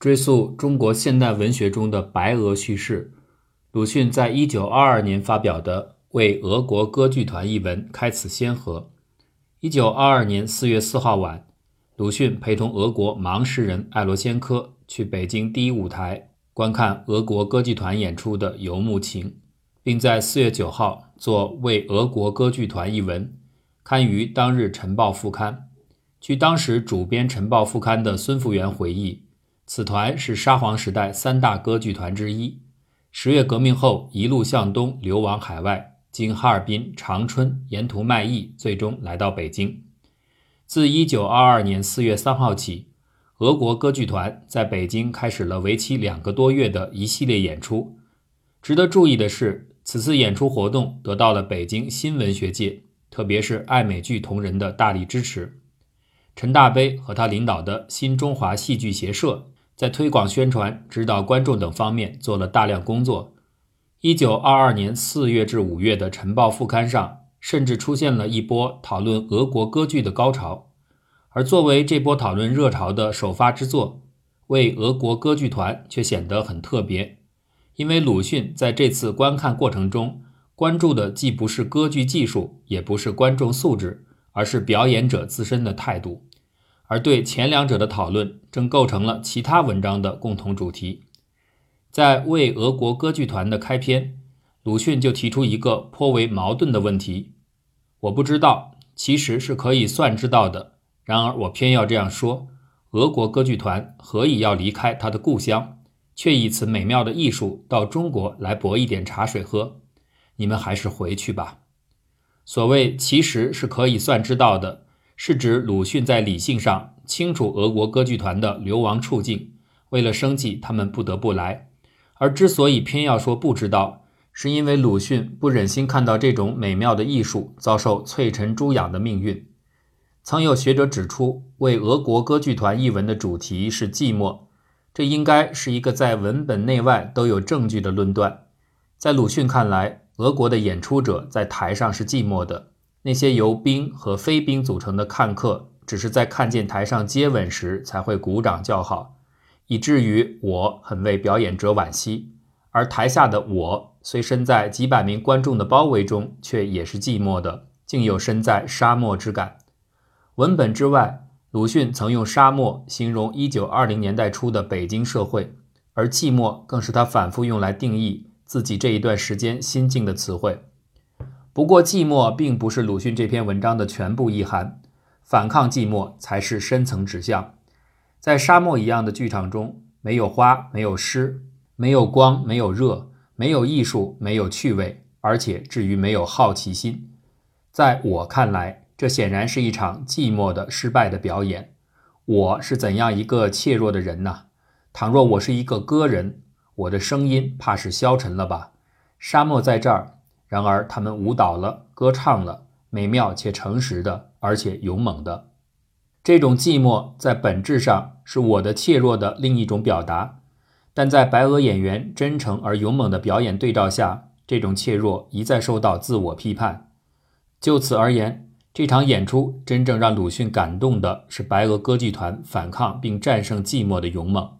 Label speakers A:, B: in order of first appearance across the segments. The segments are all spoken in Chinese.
A: 追溯中国现代文学中的白俄叙事，鲁迅在一九二二年发表的《为俄国歌剧团》一文开此先河。一九二二年四月四号晚，鲁迅陪同俄国盲诗人艾罗先科去北京第一舞台观看俄国歌剧团演出的《游牧情》，并在四月九号作《为俄国歌剧团》一文，刊于当日《晨报》副刊。据当时主编《晨报》副刊的孙福元回忆。此团是沙皇时代三大歌剧团之一。十月革命后，一路向东流亡海外，经哈尔滨、长春，沿途卖艺，最终来到北京。自一九二二年四月三号起，俄国歌剧团在北京开始了为期两个多月的一系列演出。值得注意的是，此次演出活动得到了北京新文学界，特别是爱美剧同仁的大力支持。陈大悲和他领导的新中华戏剧协社。在推广、宣传、指导观众等方面做了大量工作。一九二二年四月至五月的《晨报》副刊上，甚至出现了一波讨论俄国歌剧的高潮。而作为这波讨论热潮的首发之作，为俄国歌剧团却显得很特别，因为鲁迅在这次观看过程中关注的既不是歌剧技术，也不是观众素质，而是表演者自身的态度。而对前两者的讨论，正构成了其他文章的共同主题。在为俄国歌剧团的开篇，鲁迅就提出一个颇为矛盾的问题：我不知道，其实是可以算知道的。然而我偏要这样说：俄国歌剧团何以要离开他的故乡，却以此美妙的艺术到中国来博一点茶水喝？你们还是回去吧。所谓其实是可以算知道的。是指鲁迅在理性上清楚俄国歌剧团的流亡处境，为了生计，他们不得不来。而之所以偏要说不知道，是因为鲁迅不忍心看到这种美妙的艺术遭受翠尘诛养的命运。曾有学者指出，为俄国歌剧团译文的主题是寂寞，这应该是一个在文本内外都有证据的论断。在鲁迅看来，俄国的演出者在台上是寂寞的。那些由兵和非兵组成的看客，只是在看见台上接吻时才会鼓掌叫好，以至于我很为表演者惋惜。而台下的我，虽身在几百名观众的包围中，却也是寂寞的，竟有身在沙漠之感。文本之外，鲁迅曾用沙漠形容一九二零年代初的北京社会，而寂寞更是他反复用来定义自己这一段时间心境的词汇。不过，寂寞并不是鲁迅这篇文章的全部意涵，反抗寂寞才是深层指向。在沙漠一样的剧场中，没有花，没有诗，没有光，没有热，没有艺术，没有趣味，而且至于没有好奇心。在我看来，这显然是一场寂寞的失败的表演。我是怎样一个怯弱的人呐？倘若我是一个歌人，我的声音怕是消沉了吧？沙漠在这儿。然而，他们舞蹈了，歌唱了，美妙且诚实的，而且勇猛的。这种寂寞在本质上是我的怯弱的另一种表达，但在白俄演员真诚而勇猛的表演对照下，这种怯弱一再受到自我批判。就此而言，这场演出真正让鲁迅感动的是白俄歌剧团反抗并战胜寂寞的勇猛。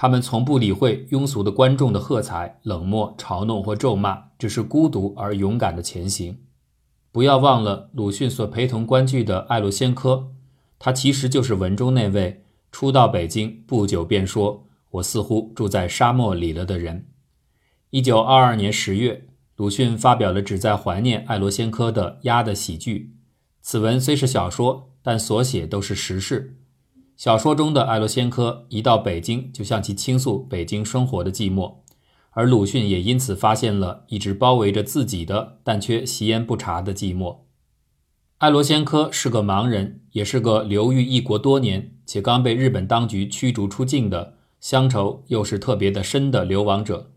A: 他们从不理会庸俗的观众的喝彩、冷漠、嘲弄或咒骂，只是孤独而勇敢的前行。不要忘了鲁迅所陪同观剧的艾洛先科，他其实就是文中那位初到北京不久便说“我似乎住在沙漠里了”的人。一九二二年十月，鲁迅发表了旨在怀念艾罗先科的《鸭》的喜剧。此文虽是小说，但所写都是实事。小说中的艾罗先科一到北京，就向其倾诉北京生活的寂寞，而鲁迅也因此发现了一直包围着自己的但却习焉不察的寂寞。艾罗先科是个盲人，也是个流寓异国多年且刚被日本当局驱逐出境的乡愁又是特别的深的流亡者。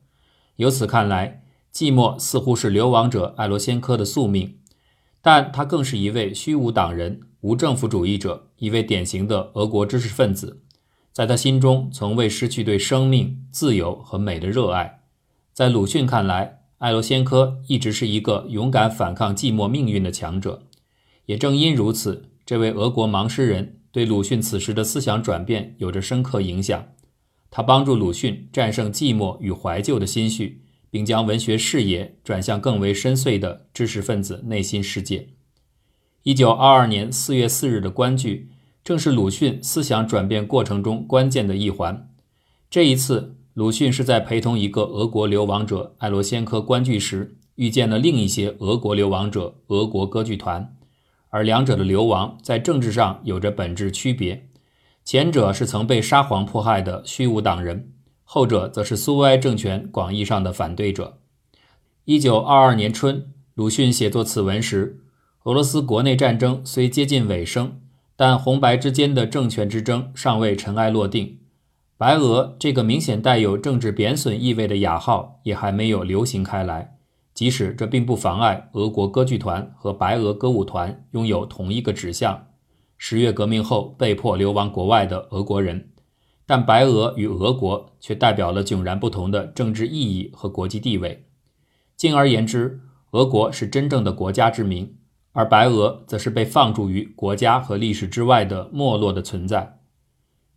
A: 由此看来，寂寞似乎是流亡者艾罗先科的宿命，但他更是一位虚无党人。无政府主义者，一位典型的俄国知识分子，在他心中从未失去对生命、自由和美的热爱。在鲁迅看来，艾罗先科一直是一个勇敢反抗寂寞命运的强者。也正因如此，这位俄国盲诗人对鲁迅此时的思想转变有着深刻影响。他帮助鲁迅战胜寂寞与怀旧的心绪，并将文学视野转向更为深邃的知识分子内心世界。一九二二年四月四日的观剧，正是鲁迅思想转变过程中关键的一环。这一次，鲁迅是在陪同一个俄国流亡者艾罗先科观剧时，遇见了另一些俄国流亡者俄国歌剧团，而两者的流亡在政治上有着本质区别。前者是曾被沙皇迫害的虚无党人，后者则是苏维埃政权广义上的反对者。一九二二年春，鲁迅写作此文时，俄罗斯国内战争虽接近尾声，但红白之间的政权之争尚未尘埃落定。白俄这个明显带有政治贬损意味的雅号也还没有流行开来，即使这并不妨碍俄国歌剧团和白俄歌舞团拥有同一个指向。十月革命后被迫流亡国外的俄国人，但白俄与俄国却代表了迥然不同的政治意义和国际地位。进而言之，俄国是真正的国家之名，而白俄则是被放逐于国家和历史之外的没落的存在。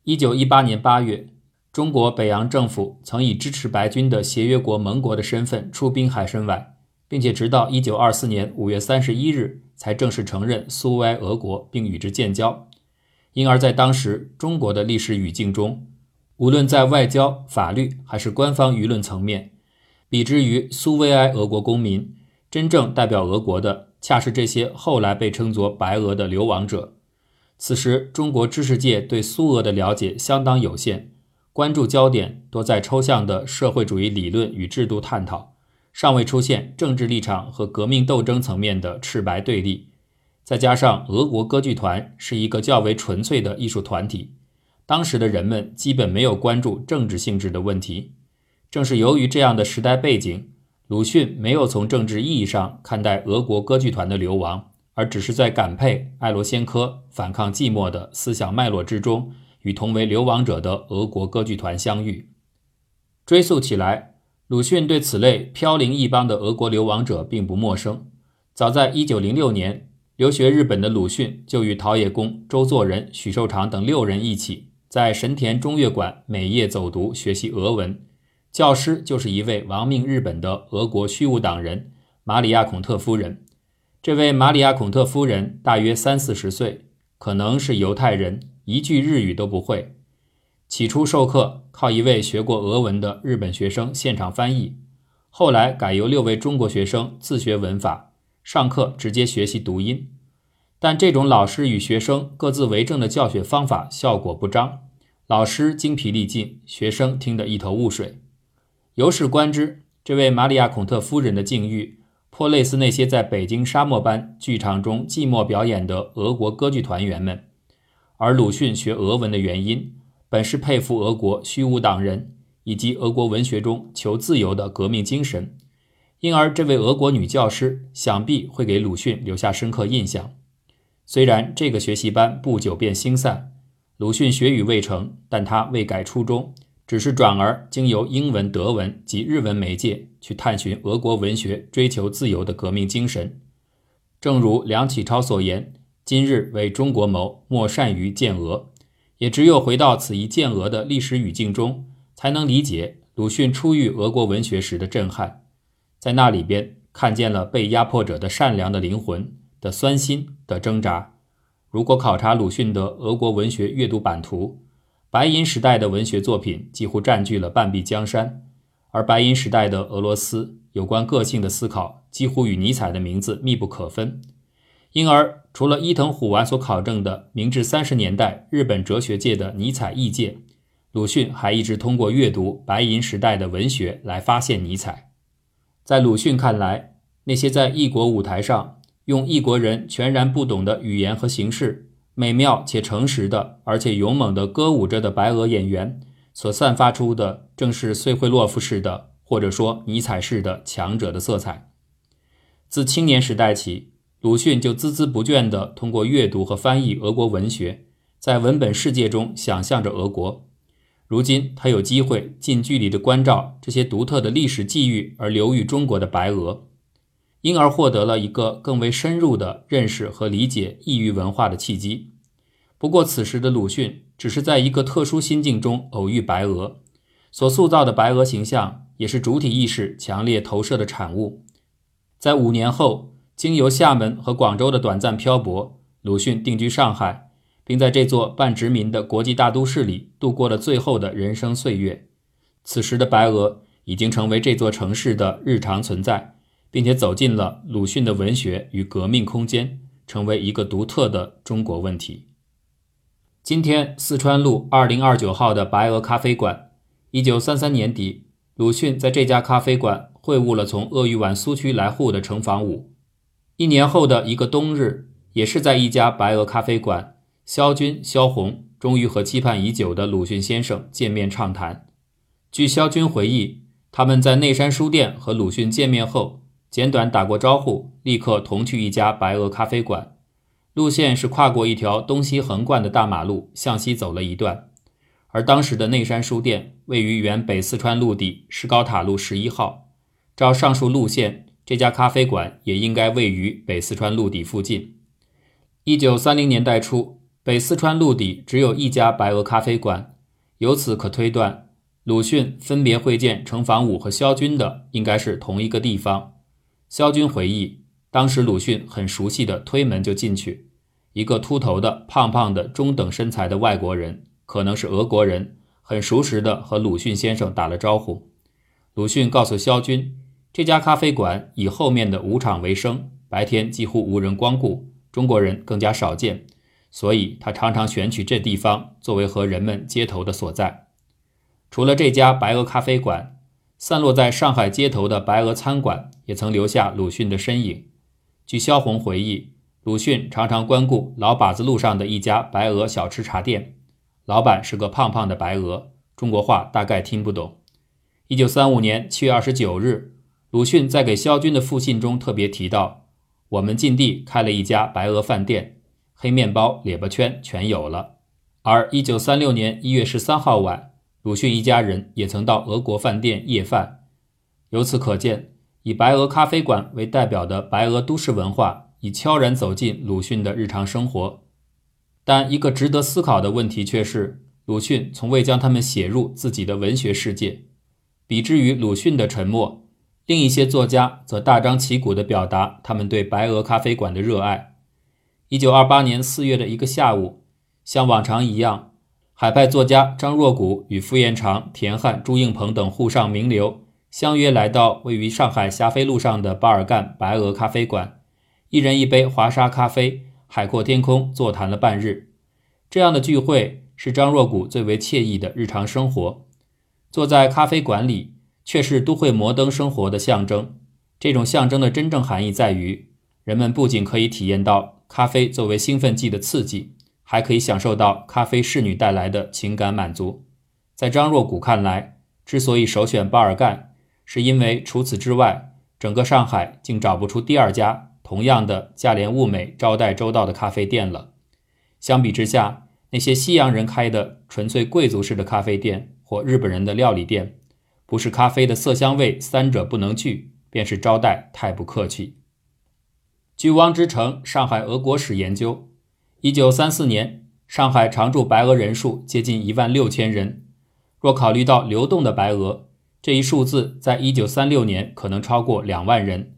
A: 一九一八年八月，中国北洋政府曾以支持白军的协约国盟国的身份出兵海参崴，并且直到一九二四年五月三十一日。才正式承认苏维埃俄国，并与之建交。因而，在当时中国的历史语境中，无论在外交、法律还是官方舆论层面，比之于苏维埃俄国公民，真正代表俄国的，恰是这些后来被称作白俄的流亡者。此时，中国知识界对苏俄的了解相当有限，关注焦点多在抽象的社会主义理论与制度探讨。尚未出现政治立场和革命斗争层面的赤白对立，再加上俄国歌剧团是一个较为纯粹的艺术团体，当时的人们基本没有关注政治性质的问题。正是由于这样的时代背景，鲁迅没有从政治意义上看待俄国歌剧团的流亡，而只是在感佩艾罗先科反抗寂寞的思想脉络之中，与同为流亡者的俄国歌剧团相遇。追溯起来。鲁迅对此类飘零异邦的俄国流亡者并不陌生。早在1906年，留学日本的鲁迅就与陶冶公、周作人、许寿裳等六人一起，在神田中乐馆每夜走读学习俄文。教师就是一位亡命日本的俄国虚无党人玛里亚·孔特夫人。这位玛里亚·孔特夫人大约三四十岁，可能是犹太人，一句日语都不会。起初授课靠一位学过俄文的日本学生现场翻译，后来改由六位中国学生自学文法，上课直接学习读音。但这种老师与学生各自为政的教学方法效果不彰，老师精疲力尽，学生听得一头雾水。由是观之，这位玛利亚·孔特夫人的境遇颇类似那些在北京沙漠般剧场中寂寞表演的俄国歌剧团员们，而鲁迅学俄文的原因。本是佩服俄国虚无党人以及俄国文学中求自由的革命精神，因而这位俄国女教师想必会给鲁迅留下深刻印象。虽然这个学习班不久便兴散，鲁迅学语未成，但他未改初衷，只是转而经由英文、德文及日文媒介去探寻俄国文学追求自由的革命精神。正如梁启超所言：“今日为中国谋，莫善于见俄。”也只有回到此一见俄的历史语境中，才能理解鲁迅初遇俄国文学时的震撼，在那里边看见了被压迫者的善良的灵魂的酸心的挣扎。如果考察鲁迅的俄国文学阅读版图，白银时代的文学作品几乎占据了半壁江山，而白银时代的俄罗斯有关个性的思考几乎与尼采的名字密不可分。因而，除了伊藤虎丸所考证的明治三十年代日本哲学界的尼采异界，鲁迅还一直通过阅读白银时代的文学来发现尼采。在鲁迅看来，那些在异国舞台上用异国人全然不懂的语言和形式，美妙且诚实的，而且勇猛地歌舞着的白俄演员，所散发出的，正是穗惠洛夫式的，或者说尼采式的强者的色彩。自青年时代起。鲁迅就孜孜不倦地通过阅读和翻译俄国文学，在文本世界中想象着俄国。如今他有机会近距离地关照这些独特的历史际遇而流于中国的白俄，因而获得了一个更为深入的认识和理解异域文化的契机。不过，此时的鲁迅只是在一个特殊心境中偶遇白俄，所塑造的白俄形象也是主体意识强烈投射的产物。在五年后，经由厦门和广州的短暂漂泊，鲁迅定居上海，并在这座半殖民的国际大都市里度过了最后的人生岁月。此时的白俄已经成为这座城市的日常存在，并且走进了鲁迅的文学与革命空间，成为一个独特的中国问题。今天，四川路二零二九号的白俄咖啡馆，一九三三年底，鲁迅在这家咖啡馆会晤了从鄂豫皖苏区来沪的程房武。一年后的一个冬日，也是在一家白俄咖啡馆，萧军、萧红终于和期盼已久的鲁迅先生见面畅谈。据萧军回忆，他们在内山书店和鲁迅见面后，简短打过招呼，立刻同去一家白俄咖啡馆。路线是跨过一条东西横贯的大马路，向西走了一段。而当时的内山书店位于原北四川路底石膏塔路十一号。照上述路线，这家咖啡馆也应该位于北四川路底附近。一九三零年代初，北四川路底只有一家白俄咖啡馆，由此可推断，鲁迅分别会见程房武和萧军的应该是同一个地方。萧军回忆。当时鲁迅很熟悉的推门就进去，一个秃头的、胖胖的、中等身材的外国人，可能是俄国人，很熟识的和鲁迅先生打了招呼。鲁迅告诉萧军，这家咖啡馆以后面的舞场为生，白天几乎无人光顾，中国人更加少见，所以他常常选取这地方作为和人们接头的所在。除了这家白俄咖啡馆，散落在上海街头的白俄餐馆也曾留下鲁迅的身影。据萧红回忆，鲁迅常常光顾老把子路上的一家白俄小吃茶店，老板是个胖胖的白俄，中国话大概听不懂。一九三五年七月二十九日，鲁迅在给萧军的复信中特别提到：“我们进地开了一家白俄饭店，黑面包、列巴圈全有了。”而一九三六年一月十三号晚，鲁迅一家人也曾到俄国饭店夜饭，由此可见。以白俄咖啡馆为代表的白俄都市文化，已悄然走进鲁迅的日常生活。但一个值得思考的问题却是，鲁迅从未将他们写入自己的文学世界。比之于鲁迅的沉默，另一些作家则大张旗鼓地表达他们对白俄咖啡馆的热爱。一九二八年四月的一个下午，像往常一样，海派作家张若谷与傅彦长、田汉、朱应鹏等沪上名流。相约来到位于上海霞飞路上的巴尔干白俄咖啡馆，一人一杯华沙咖啡，海阔天空，座谈了半日。这样的聚会是张若谷最为惬意的日常生活。坐在咖啡馆里，却是都会摩登生活的象征。这种象征的真正含义在于，人们不仅可以体验到咖啡作为兴奋剂的刺激，还可以享受到咖啡侍女带来的情感满足。在张若谷看来，之所以首选巴尔干。是因为除此之外，整个上海竟找不出第二家同样的价廉物美、招待周到的咖啡店了。相比之下，那些西洋人开的纯粹贵族式的咖啡店或日本人的料理店，不是咖啡的色香味三者不能拒，便是招待太不客气。据汪之成《上海俄国史研究》，一九三四年上海常住白俄人数接近一万六千人，若考虑到流动的白俄。这一数字在一九三六年可能超过两万人。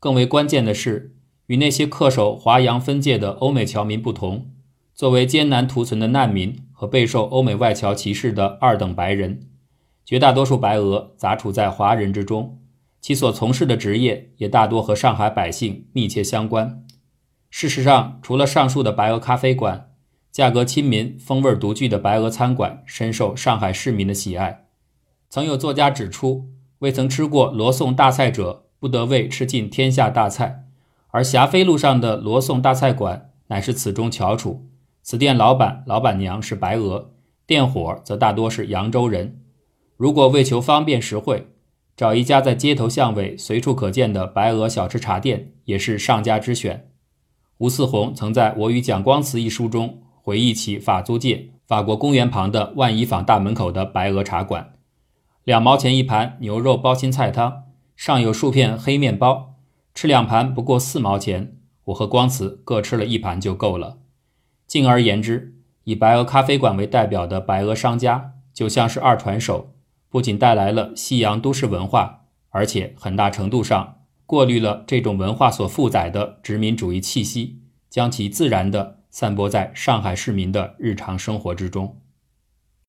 A: 更为关键的是，与那些恪守华洋分界的欧美侨民不同，作为艰难图存的难民和备受欧美外侨歧视的二等白人，绝大多数白俄杂处在华人之中，其所从事的职业也大多和上海百姓密切相关。事实上，除了上述的白俄咖啡馆，价格亲民、风味独具的白俄餐馆深受上海市民的喜爱。曾有作家指出，未曾吃过罗宋大菜者，不得为吃尽天下大菜。而霞飞路上的罗宋大菜馆乃是此中翘楚。此店老板、老板娘是白俄，店伙则大多是扬州人。如果为求方便实惠，找一家在街头巷尾随处可见的白俄小吃茶店也是上佳之选。吴四宏曾在《我与蒋光慈》一书中回忆起法租界法国公园旁的万怡坊大门口的白俄茶馆。两毛钱一盘牛肉包心菜汤，上有数片黑面包，吃两盘不过四毛钱。我和光慈各吃了一盘就够了。进而言之，以白俄咖啡馆为代表的白俄商家，就像是二传手，不仅带来了西洋都市文化，而且很大程度上过滤了这种文化所负载的殖民主义气息，将其自然地散播在上海市民的日常生活之中。